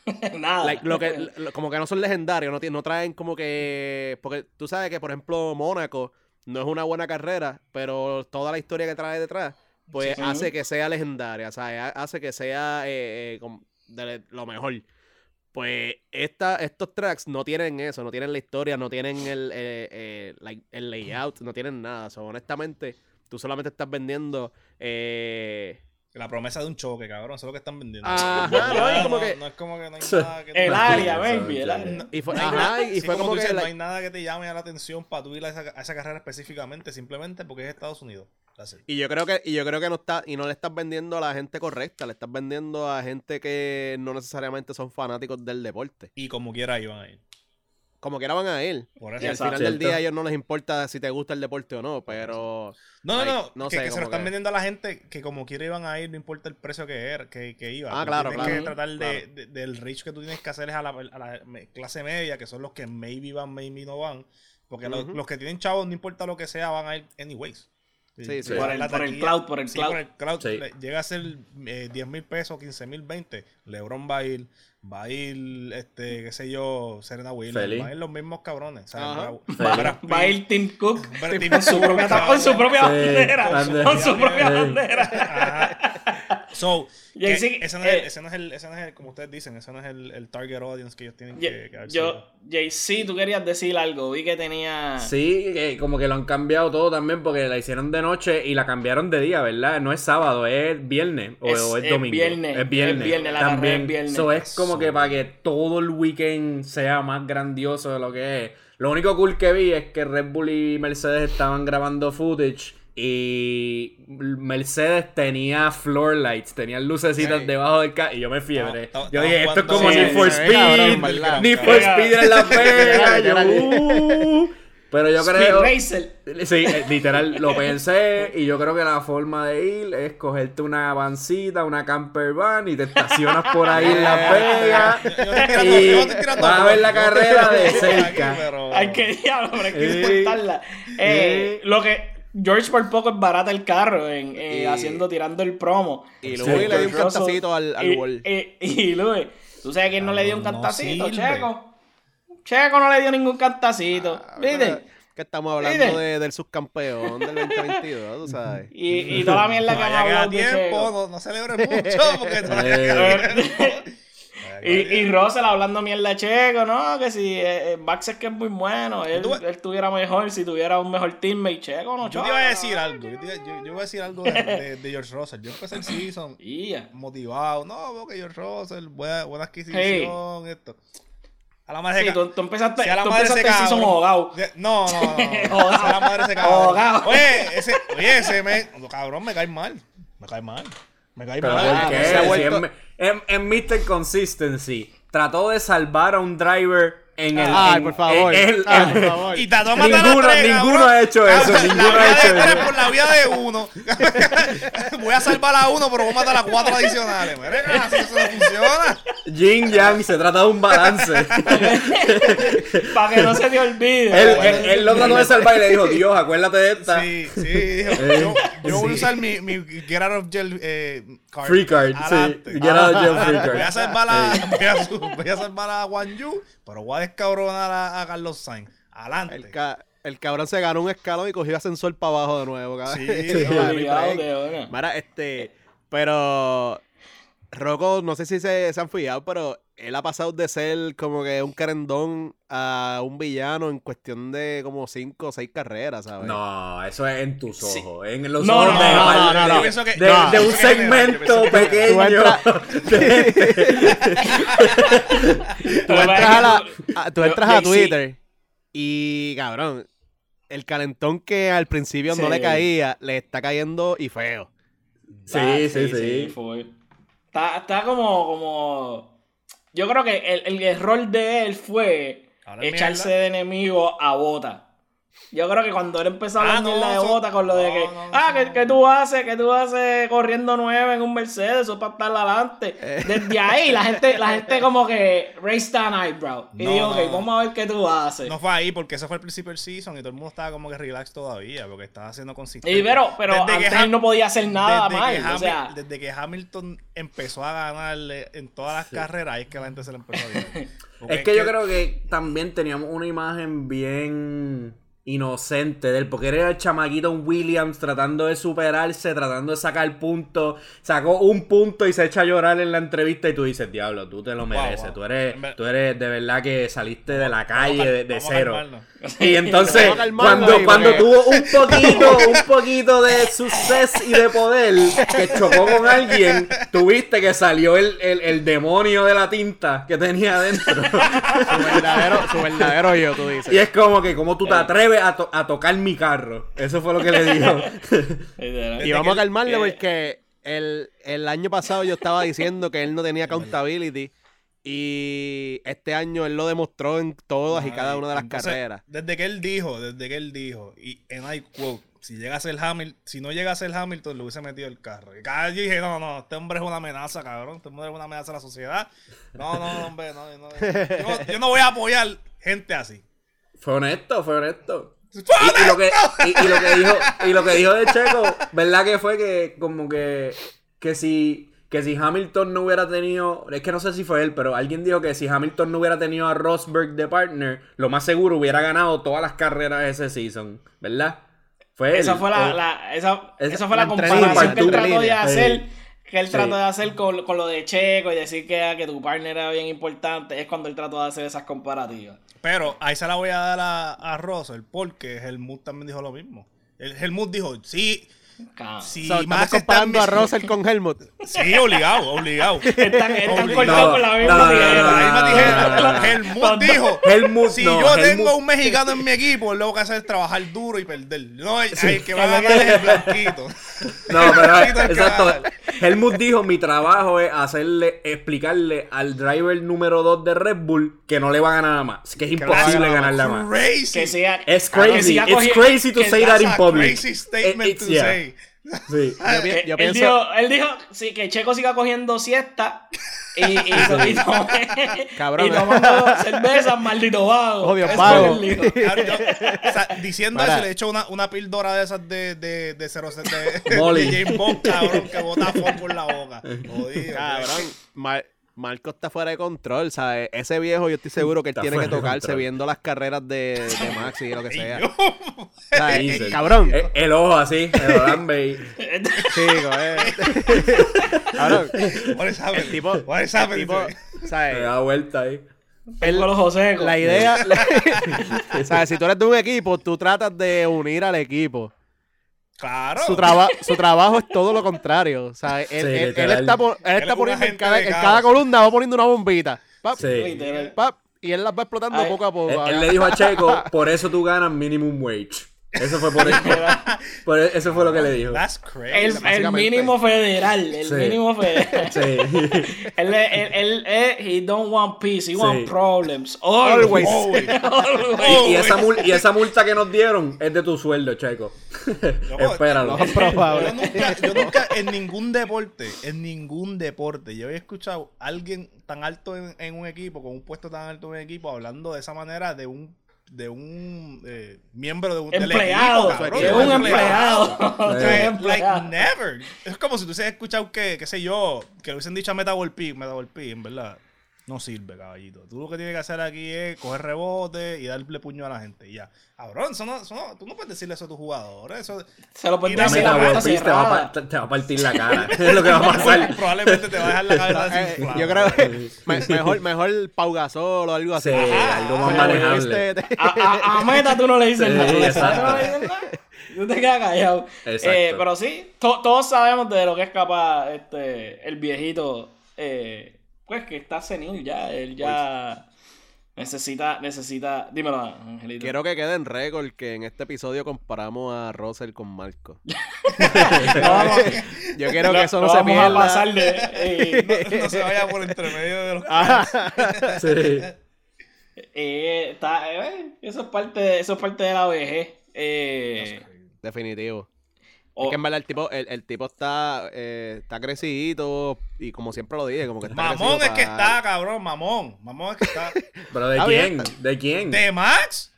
<laughs> Nada. like, lo que, <laughs> lo- como que no son legendarios, no, no traen como que, porque tú sabes que por ejemplo Mónaco no es una buena carrera, pero toda la historia que trae detrás, pues Sí. hace que sea legendaria, o sea, ha- hace que sea eh, eh, como de lo mejor. Pues esta, estos tracks no tienen eso, no tienen la historia, no tienen el, eh, eh, like, el layout, no tienen nada. So, honestamente, tú solamente estás vendiendo eh, La promesa de un choque, cabrón. Eso es lo que están vendiendo. Ajá, <laughs> no, y como que- no es como que no hay nada que te- El área, baby. El área. Y fue, no hay ajá, nada- y sí, fue como como tú que dices, no hay nada que te llame a la atención para tú ir a esa, a esa carrera específicamente, simplemente porque es Estados Unidos. Y yo creo que, y yo creo que no está, y no le estás vendiendo a la gente correcta, le estás vendiendo a gente que no necesariamente son fanáticos del deporte. Y como quiera iban a ir. Como quiera van a ir. Por Y al Exacto. final del día a ellos no les importa si te gusta el deporte o no, pero No, no, no. no que, sé, que se lo están que- vendiendo a la gente que como quiera iban a ir, no importa el precio que era, que, que iba. Ah, Tú claro, tienes claro. que tratar de, Claro. de- del reach que tú tienes que hacer es a la, a la clase media, que son los que maybe van, maybe no van. Porque los- que tienen chavos, no importa lo que sea, van a ir anyways. Sí, sí. Por el- por cloud, por el sí, cloud. por el cloud. Sí. Le- Llega a ser eh, 10 mil pesos, 15 mil, 20. LeBron va a ir, va a ir, este, qué sé yo, Serena Williams. Va a ir los mismos cabrones. Brad Va a ir Tim Cook <laughs> con su propia, bandera. Con su propia bandera. So, Y que ahí sí, ese, no es, el- eh, ese no es el, ese no es el, como ustedes dicen, ese no es el, el target audience que ellos tienen que, que haber yo sido. JC, tú querías decir algo. Vi que tenía. Sí, que como que lo han cambiado todo también porque la hicieron de noche y la cambiaron de día, ¿verdad? No es sábado, es viernes o Es- o es, es domingo. viernes, Es viernes. es viernes, la también. es viernes. So, es como Eso. que para que todo el weekend sea más grandioso de lo que es. Lo único cool que vi es que Red Bull y Mercedes estaban grabando footage y Mercedes tenía floor lights, tenían lucecitas Sí. debajo del carro y yo me fiebre. Estaba- yo estaba dije, esto es como Sí, Need for Speed. Need for. Speed en yo, Literal. <laughs> uh, pero yo creo... Racer. Sí, eh, literal, lo pensé y yo creo que la forma de ir es cogerte una vancita, una camper van y te estacionas por ahí en Las Vegas Yo- yo estoy tirando- y vas a ver la carrera de cerca. Ay, qué diablo, pero hay que importarla. Eh, eh. Lo que. George por poco es barata el carro en, eh, Y- haciendo, tirando el promo. Y Sí, Luis le dio un cantacito al, al y, wall. y, y <laughs> Luis, ¿tú sabes quién no le dio un no cantacito? sirve. Checo. Checo no le dio ningún cantacito. ¿Viste? Que estamos hablando ¿Viste? de, del subcampeón del 2022, tú sabes. Y, y toda la mierda <laughs> que han hablado de tiempo, no, no celebres mucho porque <laughs> todavía tiempo. Y, y Russell hablando mierda de Checo, ¿no? Que si eh, eh, Max es que es muy bueno, él, Tú- él tuviera mejor, si tuviera un mejor teammate, Checo no Yo te iba a decir algo. Yo, te iba- yo- yo voy a decir algo de, de- de George Russell. Yo empecé el season <laughs> motivado. No, porque George Russell, buena, buena adquisición, esto. A la madre Sí, se tú, tú empezaste, Si a la tú madre empezaste ese el season No, no, no. no. <laughs> Si a la madre ese cabrón. Oye, ese, oye, ese me, cabrón me cae mal. Me cae mal. Me cae mal. ¿por qué? se ha vuelto- en, Mr. Consistency trató de salvar a un driver en el... Ay, en- por favor. en Ay, por favor. Y trató de matar Ninguno- a tres, ninguno cabrón. ha hecho eso, La ninguno ha hecho de tres eso. por la vida de uno. <laughs> voy a salvar a uno, pero voy a matar a cuatro adicionales. Así eso no funciona. Yin Yang, se trata de un balance. <laughs> Para que no se te olvide. él, él, él lo trató de salvar y le dijo, Dios, acuérdate de esta. Sí, sí. dijo, <laughs> Eh, yo voy a sí. usar mi, mi Get Out of Jail eh, card. Free card, Adelante. sí. Get out of jail free Voy a card. salvar a, voy a, su- voy a, salvar a Juan Yu, pero voy a descabronar a, a Carlos Sainz. Adelante. El, ca- el cabrón se ganó un escalón y cogió ascensor para abajo de nuevo, cabrón. Sí, <laughs> una. Mira, este. Pero. Rocco, no sé si se, se han fijado, pero él ha pasado de ser como que un querendón a un villano en cuestión de como cinco o seis carreras, ¿sabes? No, eso es en tus Sí. ojos. En los No, ojos no, de, no, no, de- no, de- no, de yo un segmento que pequeño. Tú entras a, la- <laughs> a- tú Yo- entras a Jay-Z. Twitter y, cabrón, el calentón que al principio no Sí. le caía, le está cayendo y feo. Sí, Ah, sí, sí. fue. Está, está como, como. Yo creo que el, el error de él fue echarse mierda. de enemigo a Bota. Yo creo que cuando él empezó a hablar Ah, no, de con lo de que, no, ah, que, no. que tú haces, que tú haces corriendo nueve en un Mercedes, eso es para estar adelante. <laughs> Eh. Desde ahí la gente, la <laughs> gente como que raised an eyebrow. Y No, dijo, no, ok, no. vamos a ver qué tú haces. No fue ahí porque eso fue el principio del season y todo el mundo estaba como que relax todavía porque estaba siendo consistente. y pero, pero Desde que antes Ham- él no podía hacer nada desde mal. que o Hamil- sea, desde que Hamilton empezó a ganarle en todas las carreras, ahí es que la gente se le empezó a decir. <laughs> Es que yo creo que también teníamos una imagen bien inocente de él, porque era el chamaquito Williams tratando de superarse, tratando de sacar puntos, sacó un punto y se echa a llorar en la entrevista y tú dices, diablo, tú te lo mereces, wow. tú eres, tú eres de verdad que saliste de la a calle cal- de, cero. <laughs> Y entonces, cuando, ahí, cuando porque- tuvo un poquito, un poquito de suceso y de poder que chocó con alguien, tuviste que salió el, el, el demonio de la tinta que tenía adentro. <laughs> Su verdadero, su verdadero yo, tú dices. Y es como que, como tú te atreves a, to- a tocar mi carro? Eso fue lo que le dijo. <laughs> Y vamos a calmarlo que- porque el, el año pasado yo estaba diciendo que él no tenía accountability. Y este año él lo demostró en todas y cada una de las Entonces, carreras. Desde que él dijo, desde que él dijo, y en I quote, si llega a ser Hamilton, si no llega a ser Hamilton, le hubiese metido el carro. Y cada vez yo dije, no, no, este hombre es una amenaza, cabrón. Este hombre es una amenaza a la sociedad. No, no, hombre, no, no. Yo, yo no voy a apoyar gente así. Fue honesto, fue honesto. Y, y lo que, y, y lo que dijo, y lo que dijo de Checo, ¿verdad que fue que como que, que si que si Hamilton no hubiera tenido, es que no sé si fue él, pero alguien dijo que si Hamilton no hubiera tenido a Rosberg de partner, lo más seguro hubiera ganado todas las carreras de ese season, ¿verdad? Fue él. Esa fue la, O- la- esa, Esa- esa fue la comparación que él trató de hacer. Sí. Que él Sí. trató de hacer con, con lo de Checo y decir que, que tu partner era bien importante. Es cuando él trató de hacer esas comparativas. Pero ahí se la voy a dar a, a Russell, porque Helmut también dijo lo mismo. El Helmut dijo, sí, Cabrón. si So, estamos Max está comparando a mis- Russell con Helmut. Sí, obligado, obligado. <laughs> Están, están cortados con la misma tijera. Helmut dijo, Helmut, si no, yo Helmut- tengo un mexicano en mi equipo, lo que hacer es trabajar duro y perder. No, hay, hay que va a ganar es el blanquito. <laughs> No, pero el exacto. Helmut dijo, mi trabajo es hacerle, explicarle al driver número 2 de Red Bull que no le va a ganar nada más. Que es a imposible ganar ganar nada más. Crazy. Es crazy. It's crazy to say that in a public. crazy statement It- it's- to yeah. say. Sí. Yo, pi- Eh, yo él, pienso. dijo, él dijo sí, que Checo siga cogiendo siesta y, y, y, tome- Cabrón. y tomando cervezas, maldito vago. Odio Eso vago. <laughs> Claro, yo- o sea, diciendo Para. eso, le echo una, una píldora de esas de, de, de, cero- de, Molly. de James Bond, cabrón, que bota fuego por la boca. Jodido. Cabrón, Marco está fuera de control, ¿sabes? Ese viejo yo estoy seguro que él Está tiene que tocarse viendo las carreras de, de Max y lo que sea. ¿Sabes? Jesus. Cabrón. Eh, El ojo así, el Olambe y- Chico, eh. <laughs> Cabrón. What is happening? El tipo, What is el happening tipo, to me? ¿sabes? da vuelta ahí. Tengo los José. La idea, <laughs> <laughs> ¿sabes? Si tú eres de un equipo, tú tratas de unir al equipo. Claro. Su, traba- su trabajo es todo lo contrario. Él, Sí, él- está, po- él Él es está poniendo en cada, en columna, va poniendo una bombita. Pap, Sí. Literal. pap, y él las va explotando Ay, poco a poco. Él, él le dijo a Checo, por eso tú ganas minimum wage. Eso fue por eso. por e- eso fue lo que le dijo. That's crazy. El, mínimo federal. El Sí. mínimo federal. Sí. <laughs> él, él, él, él- he don't want peace, he Sí. want problems. Always. Always. Y, y esa mul- y esa multa que nos dieron es de tu sueldo, Checo. <laughs> Espéralo. Lo más probable. Yo nunca, yo nunca en ningún deporte, en ningún deporte, yo había escuchado a alguien tan alto en, en un equipo, con un puesto tan alto en un equipo, hablando de esa manera de un de un eh, miembro de un del Empleado. equipo, cabrón, de un empleado. O sea, <laughs> like, <laughs> never. Es como si tú hubieses escuchado que, qué sé yo, que le hubiesen dicho a Metabol P, Metabol P, en verdad. No sirve, caballito. Tú lo que tienes que hacer aquí es coger rebote y darle puño a la gente. Y ya. Cabrón, eso no, eso no- tú no puedes decirle eso a tus jugadores. Eso, Se lo puedes la decir a Peace te va, te va a partir la cara. <laughs> Es lo que va a pasar. probablemente te va a dejar la cabeza <laughs> Eh, yo creo que me- mejor, mejor Pau Gasol o algo así. Sí, algo más manejable. este, A, a- a Meta tú no le dices Sí, nada. exacto. Tú no le dices nada. Tú te quedas callado. Exacto. Eh, pero sí, to- todos sabemos de lo que es capaz este, el viejito. eh, pues que está senil ya. Él ya necesita, necesita. Dímelo, Angelito. Quiero que quede en récord que en este episodio comparamos a Russell con Marco. <laughs> No vamos- Yo quiero no- que eso no, no se vamos pierda. a pasar de. eh, no, no se vaya por entre medio de los. Ah, <laughs> Sí. eh, está, eh, eso, es parte, eso es parte de la vejez. Eh, definitivo. O- Es que en verdad el tipo, el, el tipo está, eh, está crecidito y como siempre lo dije, como que está Mamón es crecido que está, cabrón. Mamón. Mamón es que está. <laughs> ¿Pero de quién? ¿De quién? ¿De Max?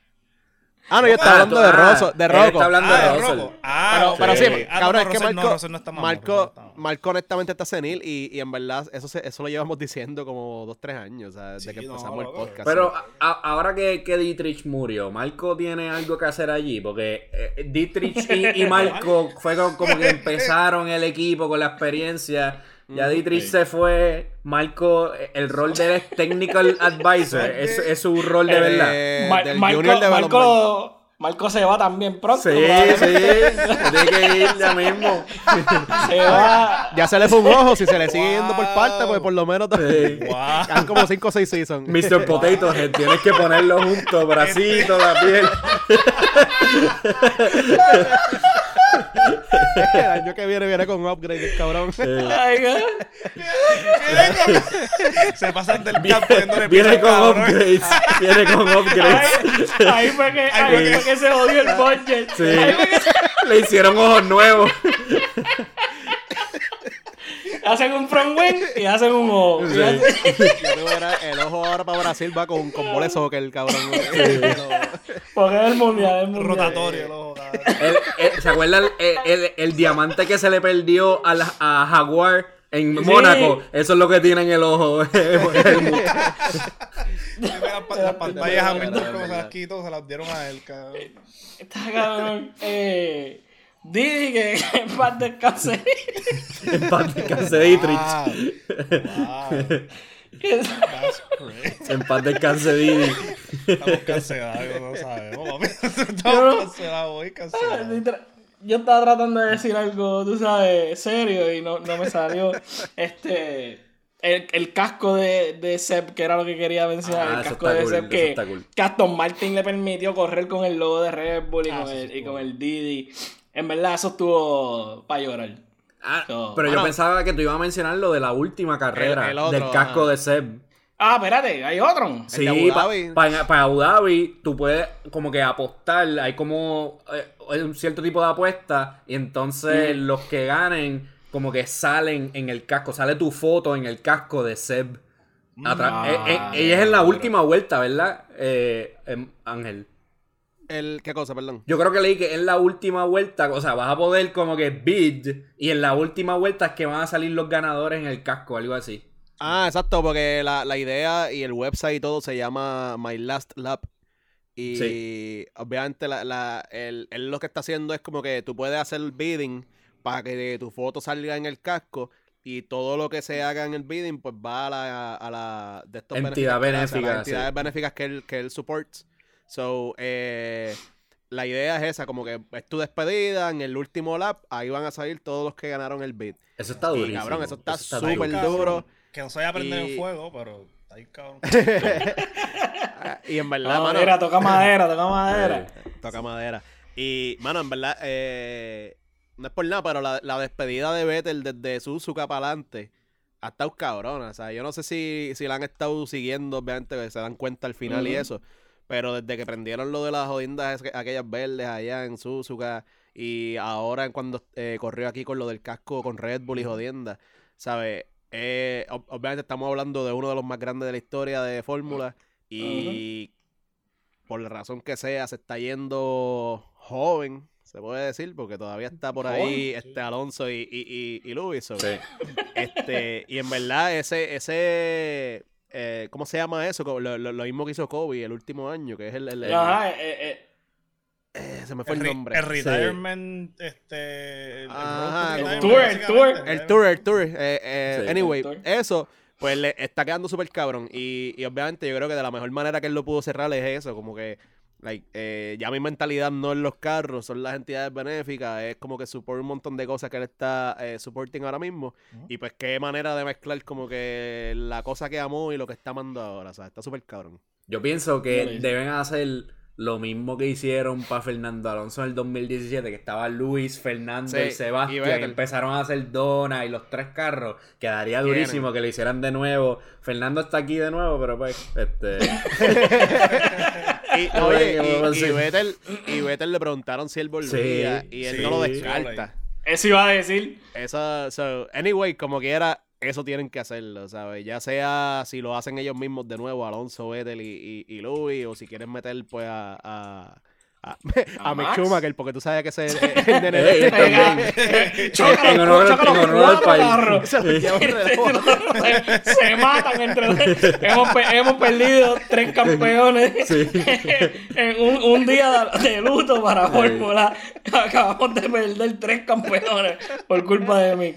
Ah, no, yo estaba Ah, hablando tú- de ah, Rosso, de Rocco. está hablando Ah, de. Rocco. Ah, Pero, sí. Ah, cabrón, es que Marco, Marco. Marco honestamente está senil y, y en verdad eso, se- eso lo llevamos <laughs> diciendo como dos, tres años, desde Sí, que no, empezamos el podcast. Pero ahora que, que Dietrich murió, Marco tiene algo que hacer allí, porque eh, Dietrich y, y <laughs> Marco fue co- como que empezaron el equipo con la experiencia. Ya Dietrich se fue, Marco, eh, el rol de <laughs> él es technical advisor, es, es su rol de verdad. Eh, Mar- del Marco, Junior Development. Marco, Marco se va también pronto. Sí, sí, <laughs> tiene que ir ya mismo. Se va. Ya se le fue un ojo, si se le sigue yendo por parte, pues por lo menos Sí. Wow. como 5 o 6 seasons. Mr. Potato Head, tienes que ponerlo junto, bracito, la <laughs> piel. <laughs> el año que viene viene con un upgrade, el cabrón. <laughs> Se pasan del campo poniéndole Viene con cabrón. upgrades, viene con upgrades. Ahí, ahí fue que, ahí fue fue que se jodió el budget. Sí. Ahí fue que se- Le hicieron ojos nuevos. Hacen un front wing y hacen un ojo. Sí. hacen- <laughs> el ojo ahora para Brasil va con, con bola de soccer, el cabrón. <laughs> Porque es el mundial, es el mundial. Rotatorio. El- el- ¿Se acuerdan el, el- el diamante que se le perdió a, la- a Jaguar en Mónaco? Eso es lo que tiene en el ojo. <laughs> Las pa- Las pantallas a se las dieron a él, cabrón. Está cabrón. Eh, Didi que <laughs> en paz descanse. <laughs> en paz descanse Dietrich. <laughs> Wow. Wow. That's crazy. En paz descanse Didi. Estamos cancelados, no sabemos, papi. Yo no- Estamos cancelados hoy, cancelados. Yo estaba tratando de decir algo, tú sabes, serio y no, no me salió. Este. El, el casco de, de Seb, que era lo que quería mencionar. Ah, el casco de cool, Seb eso que, cool. que Aston Martin le permitió correr con el logo de Red Bull y, Ah, con, el, y con cool. el Didi. En verdad, eso estuvo para llorar. Ah, So, pero yo pensaba que tú ibas a mencionar lo de la última carrera El- el otro, del casco de Seb. Ah, espérate, hay otro. Sí, para Dhabi. Abu Dhabi tú puedes como que apostar, hay como eh, un cierto tipo de apuesta y entonces los que ganen como que salen en el casco, sale tu foto en el casco de Seb. Ah, eh, eh, ella es en la última vuelta, ¿verdad? Eh, em, Ángel. El, ¿Qué cosa, perdón? Yo creo que leí que en la última vuelta, o sea, vas a poder como que bid y en la última vuelta es que van a salir los ganadores en el casco, algo así. Ah, exacto, porque la, la idea y el website y todo se llama My Last Lap. Y Sí. obviamente la, la, él, él lo que está haciendo es como que tú puedes hacer bidding para que tu foto salga en el casco y todo lo que se haga en el bidding pues va a la, a la de estos benéfica, entidades benéficas que él, que él supports. So, eh, la idea es esa, como que es tu despedida, en el último lap, ahí van a salir todos los que ganaron el bid. Eso está Y durísimo. cabrón, eso está súper duro. Que no se vaya a prender Y- en fuego, pero está ahí, cabrón. <laughs> y en verdad, No, mano, mira, toca madera, toca madera. <laughs> Toca madera. Y, mano, en verdad, eh, no es por nada, pero la, la despedida de Vettel desde Suzuka para adelante ha estado cabrona. O sea, yo no sé si, si la han estado siguiendo, obviamente, que se dan cuenta al final y eso. Pero desde que prendieron lo de las jodiendas es- aquellas verdes allá en Suzuka y ahora cuando eh, corrió aquí con lo del casco con Red Bull y jodienda, ¿sabes? Eh, ob- obviamente estamos hablando de uno de los más grandes de la historia de Fórmula y por la razón que sea se está yendo joven, se puede decir, porque todavía está por ahí este Alonso y, y, y, y Lewis. Sí. este, y en verdad, ese, ese eh, ¿cómo se llama eso? Lo, lo- lo mismo que hizo Kobe el último año, que es el, el- el- Ajá, eh, eh, eh, se me fue el, El, re- nombre. el retirement, este. El, Ajá, Tour, el tour. El tour, el tour. eh, eh, Sí. anyway, tour. eso, pues le está quedando súper cabrón. Y, y obviamente yo creo que de la mejor manera que él lo pudo cerrar es eso, como que like, eh, ya mi mentalidad no es los carros, son las entidades benéficas, es como que support un montón de cosas que él está eh, supporting ahora mismo. Y pues qué manera de mezclar como que la cosa que amó y lo que está amando ahora, o sea, está súper cabrón. Yo pienso que deben hacer lo mismo que hicieron para Fernando Alonso en el 2017, que estaba Luis, Fernando Sí, y y Sebastián, Vettel. empezaron a hacer donas y los tres carros. Quedaría durísimo que lo hicieran de nuevo. Fernando está aquí de nuevo, pero pues, este... <laughs> <laughs> Y, <laughs> No, oye, ¿qué podemos y, y? Vettel, y Vettel le preguntaron si él volvía Sí, y él sí, no lo descarta. eso iba a decir. Eso, so, anyway, como quiera, eso tienen que hacerlo, ¿sabes? Ya sea si lo hacen ellos mismos de nuevo, Alonso, Vettel y, y, y Louis, o si quieren meter pues a, a, A, <laughs> ¿A a Mick? Schumacher, porque tú sabes que ese es el, <laughs> el nene Ey, de- también. <laughs> Chócalo, En honor- chócalo, en honor al país. Se matan entre hemos, pe- hemos perdido tres campeones Sí. en un, un día de, luto para Fórmula. Acabamos de perder tres campeones por culpa de mí.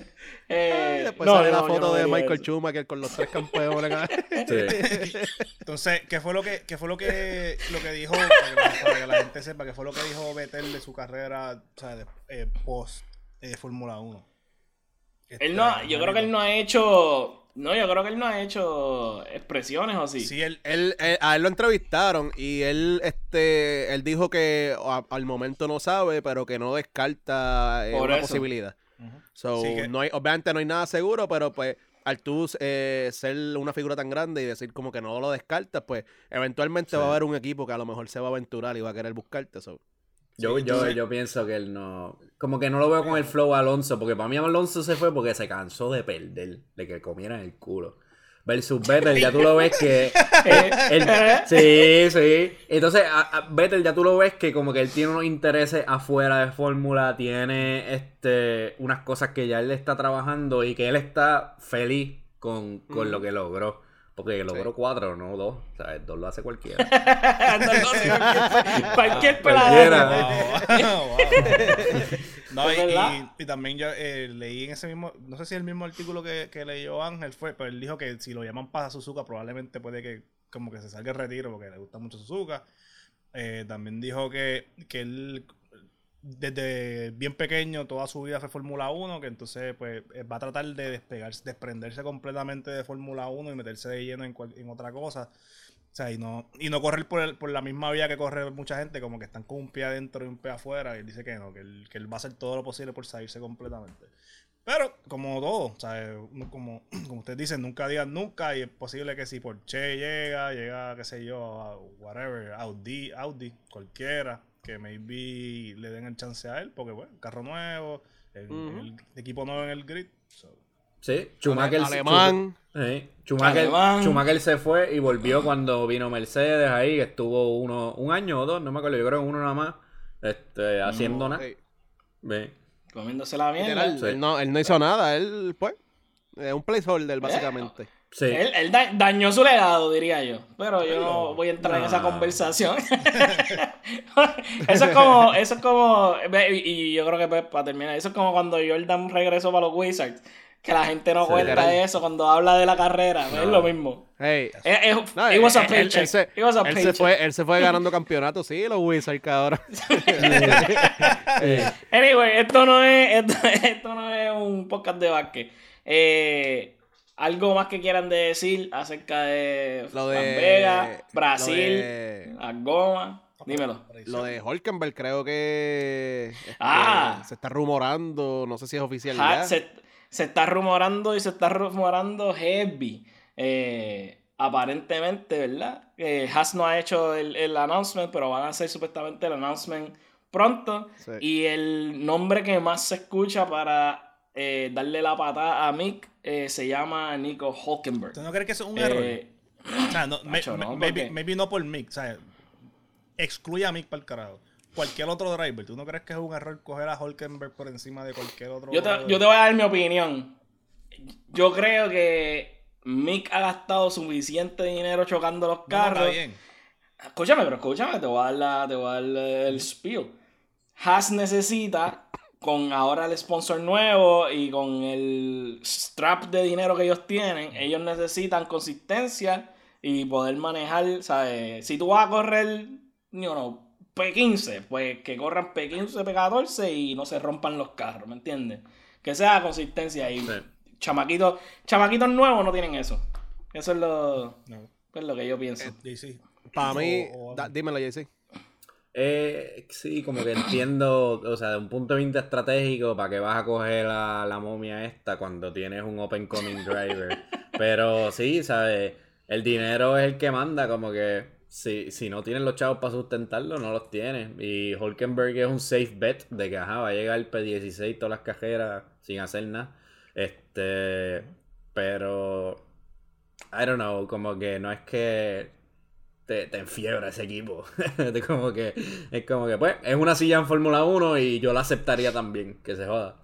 Eh, Después no, sale no, la foto no de Michael eso. Schumacher con los tres campeones. <laughs> Sí. Entonces, ¿qué fue lo que, qué fue lo que, lo que dijo, para que, la, para que la gente sepa, qué fue lo que dijo Vettel de su carrera, o sea, de, eh, post eh, Fórmula 1? Él no, yo creo que él no ha hecho. No, yo creo que él no ha hecho expresiones o sí. Sí, él, Él, él- a él lo entrevistaron y él, este, él dijo que a- al momento no sabe, pero que no descarta eh, Por una eso. posibilidad. So, Sí que- no hay, obviamente no hay nada seguro, pero pues al tú eh, ser una figura tan grande y decir como que no lo descartas, pues eventualmente va a haber un equipo que a lo mejor se va a aventurar y va a querer buscarte. So. Yo, Sí, yo, yo pienso que él no. Como que no lo veo con el flow Alonso, porque para mí Alonso se fue porque se cansó de perder, de que comieran el culo. Versus Vettel, ya tú lo ves que. <laughs> Él- <laughs> sí, sí. Entonces, a, a Vettel ya tú lo ves que como que él tiene unos intereses afuera de Fórmula, tiene este unas cosas que ya él está trabajando y que él está feliz con, con lo que logró. Porque logró cuatro, no dos. O sea, dos lo hace cualquiera. <laughs> no, no sé, cualquier, pelado. Wow, wow. <laughs> No, y- y también yo eh, leí en ese mismo, no sé si el mismo artículo que, que leyó Ángel fue, pero él dijo que si lo llaman para Suzuka probablemente puede que como que se salga el retiro porque le gusta mucho Suzuka. Eh, también dijo que, que él desde bien pequeño toda su vida fue Fórmula 1, que entonces pues eh, va a tratar de despegarse, desprenderse completamente de Fórmula 1 y meterse de lleno en, cual- en otra cosa. O sea, y no, y no correr por, el- por la misma vía que corre mucha gente, como que están con un pie adentro y un pie afuera. Y él dice que no, que él, que él va a hacer todo lo posible por salirse completamente. Pero, como todo, sea, uno como, <clears throat> como ustedes dicen, nunca digan nunca. Y es posible que si por Che llega, llega, qué sé yo, whatever, Audi, Audi, cualquiera, que maybe le den el chance a él, porque bueno, carro nuevo, el, Ujú. el equipo nuevo en el grid. so. Sí, Schumacher. Alemán. Sí, Schumacher, Alemán. Schumacher se fue y volvió cuando vino Mercedes ahí, que estuvo uno, un año o dos, no me acuerdo, yo creo que uno nada más, este, haciendo nada. Sí. Comiéndose la mierda. Él, no, él no hizo nada, él pues es un placeholder básicamente. Sí. Él, él da- dañó su legado, diría yo. Pero yo no voy a entrar en esa conversación. <laughs> <laughs> eso es como, eso es como, ve, y, y yo creo que para terminar, eso es como cuando Jordan regresó para los Wizards. Que la gente no Sí. cuenta Literal. eso cuando habla de la carrera. Es lo mismo. Hey, no, it was a él- él- él paycheck. se- It was a él se fue, él se fue ganando campeonatos, sí, los Wizards, cabrón. Eh, <laughs> Anyway, esto no es, esto, esto no es un podcast de básquet. Eh, algo más que quieran decir acerca de Lo Las de Vegas, Brasil, de- las gomas. Dímelo. Lo de Holkenberg creo que Ah. se está rumorando, no sé si es oficial Ha- ya. se, se está rumorando y se está rumorando heavy. Eh, aparentemente, ¿verdad? Eh, Haas no ha hecho el, el announcement, pero van a hacer supuestamente el announcement pronto. Sí. Y el nombre que más se escucha para eh, darle la patada a Mick eh, se llama Nico Hulkenberg. ¿Tú no crees que eso es un Eh, error? O sea, no, me- no, ¿por maybe, maybe no por Mick, o sea, excluye a Mick para el carajo. Cualquier otro driver, ¿tú no crees que es un error coger a Hulkenberg por encima de cualquier otro? Yo te, driver? yo te voy a dar mi opinión. Yo creo que Mick ha gastado suficiente dinero chocando los no, carros. está bien. Escúchame, pero escúchame, te voy a dar, la- te voy a dar el spiel. Haas necesita, con ahora el sponsor nuevo y con el strap de dinero que ellos tienen, ellos necesitan consistencia y poder manejar, ¿sabes? Si tú vas a correr, you know, P15, pues que corran P15, P14 y no se rompan los carros, ¿me entiendes? Que sea consistencia y Sí. chamaquitos, chamaquitos nuevos no tienen eso. Eso es lo, No. es lo que yo pienso. JC. Para mí, O- o- da- dímelo, JC. Eh, sí, como que entiendo, o sea, de un punto de vista estratégico, ¿para qué vas a coger la, la momia esta cuando tienes un open coming driver? Pero sí, ¿sabes? El dinero es el que manda, como que si, si no tienes los chavos para sustentarlo, no los tienes. Y Hulkenberg es un safe bet de que, ajá, va a llegar el P16 todas las cajeras sin hacer nada. Este, pero, I don't know, como que no es que te, te enfiebra ese equipo. <laughs> es como que, es como que, pues, es una silla en Fórmula 1 y yo la aceptaría también, que se joda.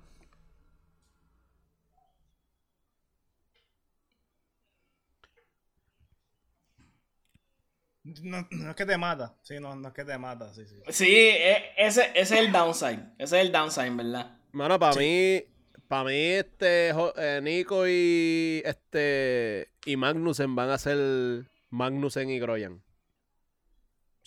No, no es que te mata. Sí, no, no es que te mata. Sí, sí. Sí, e- ese, ese es el downside. Ese es el downside, ¿verdad? Mano, para mí, para mí, este, eh, Nico y este y Magnussen van a ser Magnussen y Groyan.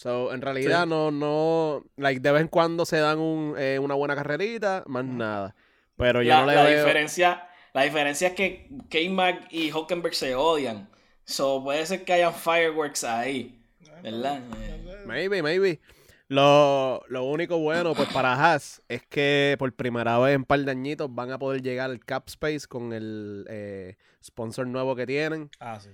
So, en realidad Sí. no, no, like, de vez en cuando se dan un, eh, una buena carrerita, más nada. Pero yo La, no le la veo. diferencia, la diferencia es que K-Mag y Hockenberg se odian. So puede ser que hayan fireworks ahí. ¿Verdad? Eh, Maybe, maybe. Lo, lo único bueno, pues para Haas, es que por primera vez en un par de añitos van a poder llegar al cap space con el eh, sponsor nuevo que tienen. Ah, sí.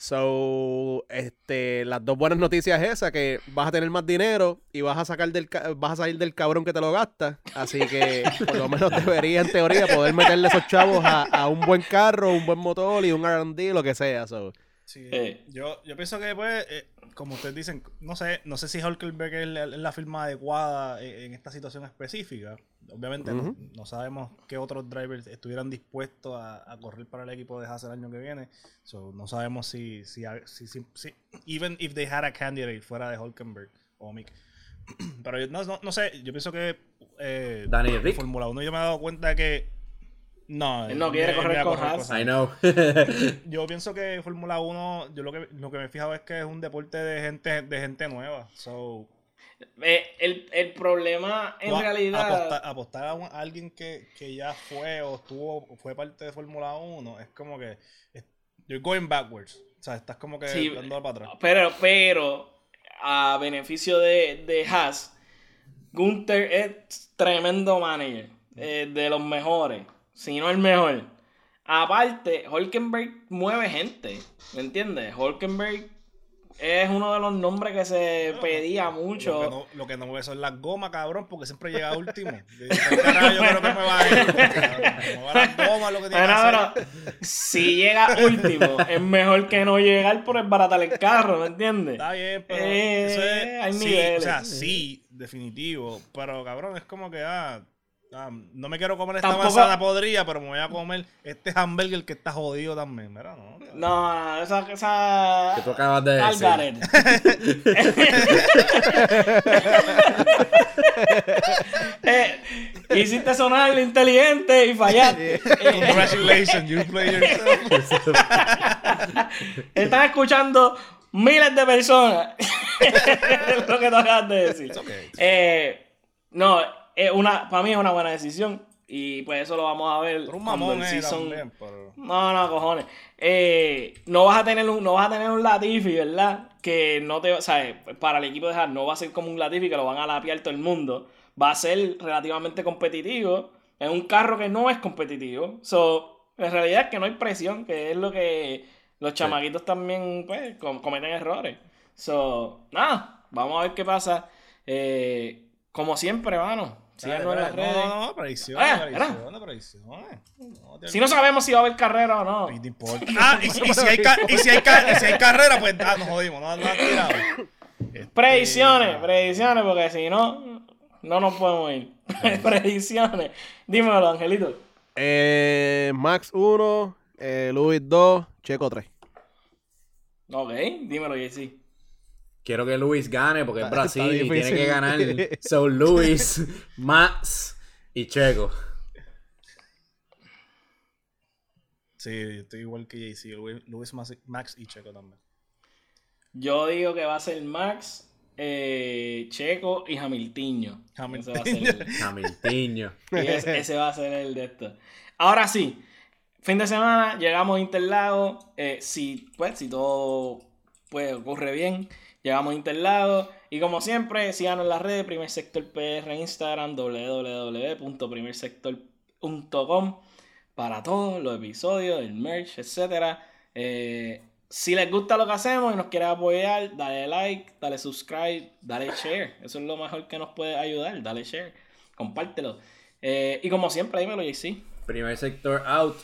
So, este, las dos buenas noticias es esa, que vas a tener más dinero y vas a sacar del vas a salir del cabrón que te lo gasta. Así que por lo menos debería, en teoría, poder meterle esos chavos a, a un buen carro, un buen motor y un R&D, lo que sea. So. Sí, Eh. yo, yo pienso que, pues, eh, como ustedes dicen, no sé, no sé si Hulkenberg es la, firma adecuada en, en esta situación específica. Obviamente no- no, sabemos qué otros drivers estuvieran dispuestos a, a correr para el equipo de Haas el año que viene. So, no sabemos si, si, si, si- si- even if they had a candidate fuera de Hulkenberg o Mick. <clears throat> Pero yo no, no, no sé, yo pienso que eh, Danny en Rick. Fórmula 1 yo me he dado cuenta que no, Él no quiere correr va a con Haas. I know. <laughs> yo pienso que Fórmula 1, yo lo que, lo que me he fijado es que es un deporte de gente, de gente nueva. So, eh, el, el problema en a- realidad. Apostar, apostar a, un- a alguien que, que ya fue o estuvo fue parte de Fórmula 1 es como que. es- you're going backwards. O sea, estás como que Sí, dando para atrás. Pero, pero, a beneficio de, de Haas, Gunther es tremendo manager, eh, de los mejores, si no el mejor. Aparte, Hulkenberg mueve gente, ¿me entiendes? Hulkenberg es uno de los nombres que se pedía Lo que, mucho. no, lo que no ve son las gomas, cabrón, porque siempre llega último. <laughs> Yo, digo, "Carajo, yo creo que me va a ir. <laughs> Como va las gomas, lo que tiene que Bueno, hacer. pero si llega último, es mejor que no llegar por esbaratar el carro, ¿me entiendes? Está bien, pero Eh, eso es, hay sí, niveles. o sea, sí, definitivo, pero cabrón, es como que ah, ah, no me quiero comer esta Tampoco- manzana podrida, pero me voy a comer este hamburger que está jodido también, ¿verdad? No, No, no, esa, esa... Que tú acabas de decir. <laughs> Eh, hiciste sonar inteligente y fallaste. <laughs> Congratulations, you play yourself. <laughs> están escuchando miles de personas. es lo que tú acabas de decir. It's okay. Eh, no, es una, para mí es una buena decisión. Y pues eso lo vamos a ver Pero un cuando mamón el season- también, pero... No, no, cojones. Eh, no vas a tener un, no vas a tener un Latifi, ¿verdad? Que no te, o sea, para el equipo de Haas no va a ser como un Latifi que lo van a lapiar todo el mundo. Va a ser relativamente competitivo. Es un carro que no es competitivo. So, en realidad es que no hay presión, que es lo que los chamaquitos también, pues, com- cometen errores. So, nada, vamos a ver qué pasa. Eh, como siempre, mano. Síganos en las redes. No, no, no, predicciones, Ah, predicciones, predicciones. No, te- Si no sabemos si va a haber carrera o no. ¿Y te importa? Ah, y, si- y si hay, y, si hay si hay carrera, pues ah, nos jodimos, no, no has tirado. Este, Predicciones, predicciones, porque si no, no nos podemos ir. <laughs> predicciones. Dímelo, Angelito. Eh, Max 1, eh, Luis 2, Checo 3. Ok, dímelo, JC. Quiero que Luis gane porque es Brasil y tiene que ganar. <laughs> Son Luis, Max y Checo. Sí, estoy igual que JC, Luis, Max, y Checo también. Yo digo que va a ser Max, eh, Checo y Hamiltiño. Ese va a ser el- Hamiltiño. <laughs> ese, ese va a ser el de esto. Ahora sí, fin de semana, llegamos a Interlago. eh, si, pues, si todo pues, ocurre bien, llegamos a Interlago. Y como siempre, síganos en las redes, Primer Sector PR Instagram, www.primersector.com para todos los episodios, el merch, etc. si les gusta lo que hacemos y nos quieres apoyar, dale like, dale subscribe, dale share. Eso es lo mejor que nos puede ayudar. Dale share, compártelo. Eh, y como siempre, dímelo, JC. Primer sector out.